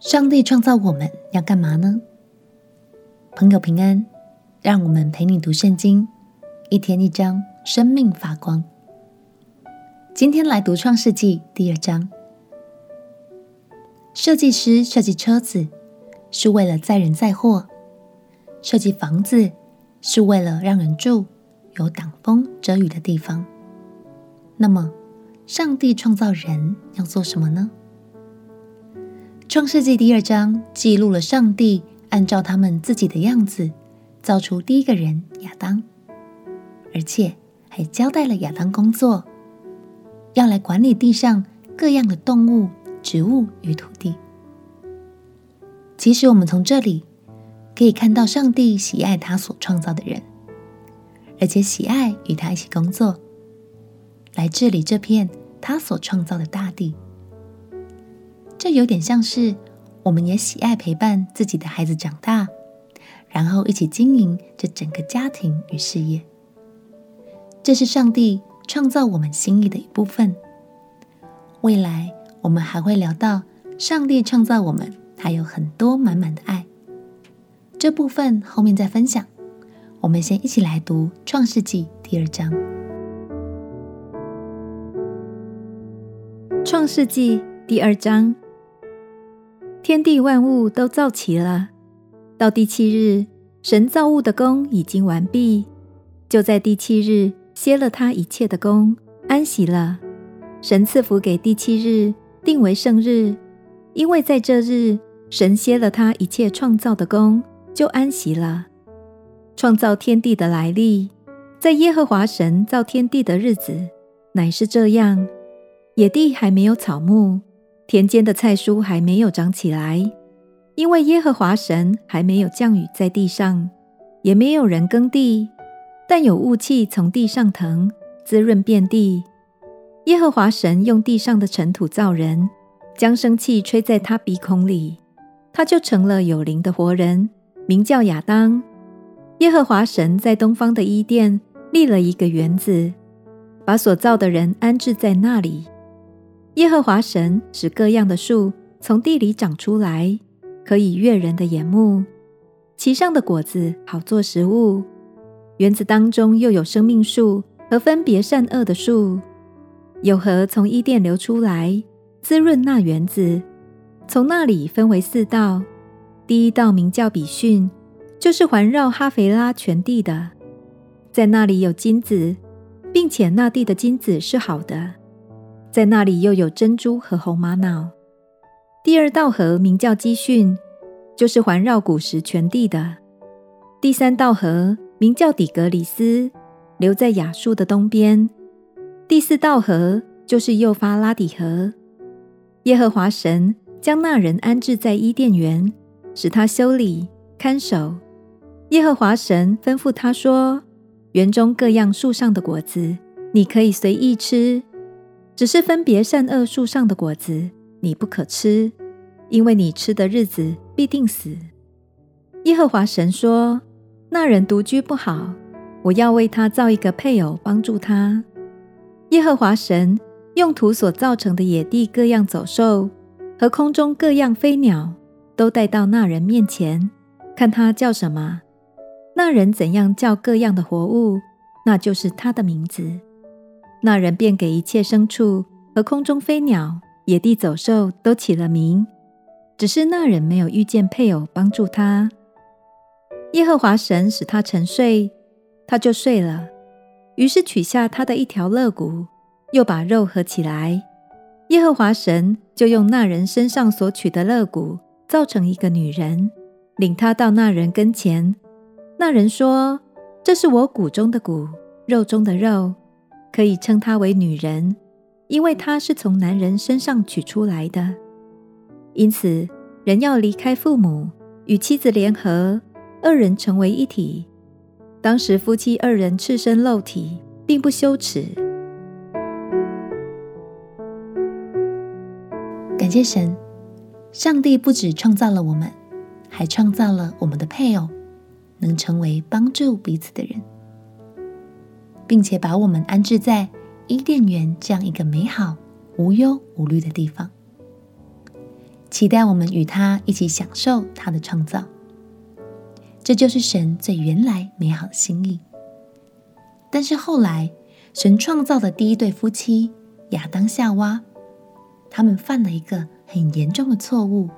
上帝创造我们要干嘛呢？朋友平安，让我们陪你读圣经，一天一章，生命发光。今天来读创世纪第二章。设计师设计车子是为了载人载货，设计房子是为了让人住，有挡风遮雨的地方。那么，上帝创造人要做什么呢？创世纪第二章记录了上帝按照他们自己的样子造出第一个人亚当，而且还交代了亚当工作，要来管理地上各样的动物、植物与土地。其实，我们从这里可以看到上帝喜爱他所创造的人，而且喜爱与他一起工作，来治理这片他所创造的大地。这有点像是，我们也喜爱陪伴自己的孩子长大，然后一起经营这整个家庭与事业。这是上帝创造我们心意的一部分。未来我们还会聊到，上帝创造我们还有很多满满的爱。这部分后面再分享。我们先一起来读《创世纪》第二章。《创世纪》第二章。天地万物都造齐了，到第七日，神造物的工已经完毕，就在第七日歇了他一切的工，安息了。神赐福给第七日，定为圣日，因为在这日，神歇了他一切创造的工，就安息了。创造天地的来历，在耶和华神造天地的日子，乃是这样：野地还没有草木。田间的菜蔬还没有长起来，因为耶和华神还没有降雨在地上，也没有人耕地，但有雾气从地上腾，滋润遍地。耶和华神用地上的尘土造人，将生气吹在他鼻孔里，他就成了有灵的活人，名叫亚当。耶和华神在东方的伊甸立了一个园子，把所造的人安置在那里。耶和华神使各样的树从地里长出来，可以悦人的眼目，其上的果子好做食物。园子当中又有生命树和分别善恶的树，有河从伊甸流出来，滋润那园子。从那里分为四道，第一道名叫比逊，就是环绕哈腓拉全地的，在那里有金子，并且那地的金子是好的。在那里又有珍珠和红玛瑙。第二道河名叫基训，就是环绕古时全地的。第三道河名叫底格里斯，流在亚述的东边。第四道河就是幼发拉底河。耶和华神将那人安置在伊甸园，使他修理看守。耶和华神吩咐他说：“园中各样树上的果子，你可以随意吃。”只是分别善恶树上的果子，你不可吃，因为你吃的日子必定死。耶和华神说：“那人独居不好，我要为他造一个配偶帮助他。”耶和华神用土所造成的野地各样走兽和空中各样飞鸟，都带到那人面前，看他叫什么。那人怎样叫各样的活物，那就是他的名字。那人便给一切牲畜和空中飞鸟、野地走兽都起了名，只是那人没有遇见配偶帮助他。耶和华神使他沉睡，他就睡了。于是取下他的一条肋骨，又把肉合起来。耶和华神就用那人身上所取的肋骨造成一个女人，领他到那人跟前。那人说：“这是我骨中的骨，肉中的肉。”可以称她为女人，因为她是从男人身上取出来的。因此，人要离开父母，与妻子联合，二人成为一体。当时夫妻二人赤身露体，并不羞耻。感谢神，上帝不止创造了我们，还创造了我们的配偶，能成为帮助彼此的人。并且把我们安置在伊甸园这样一个美好、无忧无虑的地方。期待我们与他一起享受他的创造。这就是神最原来美好的心意。但是后来，神创造的第一对夫妻亚当夏娃，他们犯了一个很严重的错误，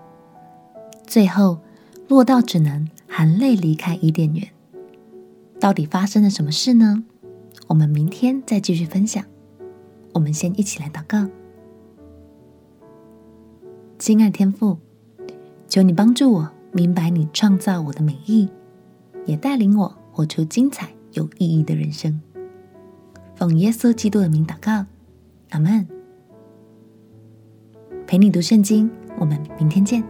最后落到只能含泪离开伊甸园。到底发生了什么事呢？我们明天再继续分享。我们先一起来祷告。亲爱天父，求你帮助我明白你创造我的美意，也带领我活出精彩有意义的人生。奉耶稣基督的名祷告，阿门。陪你读圣经，我们明天见。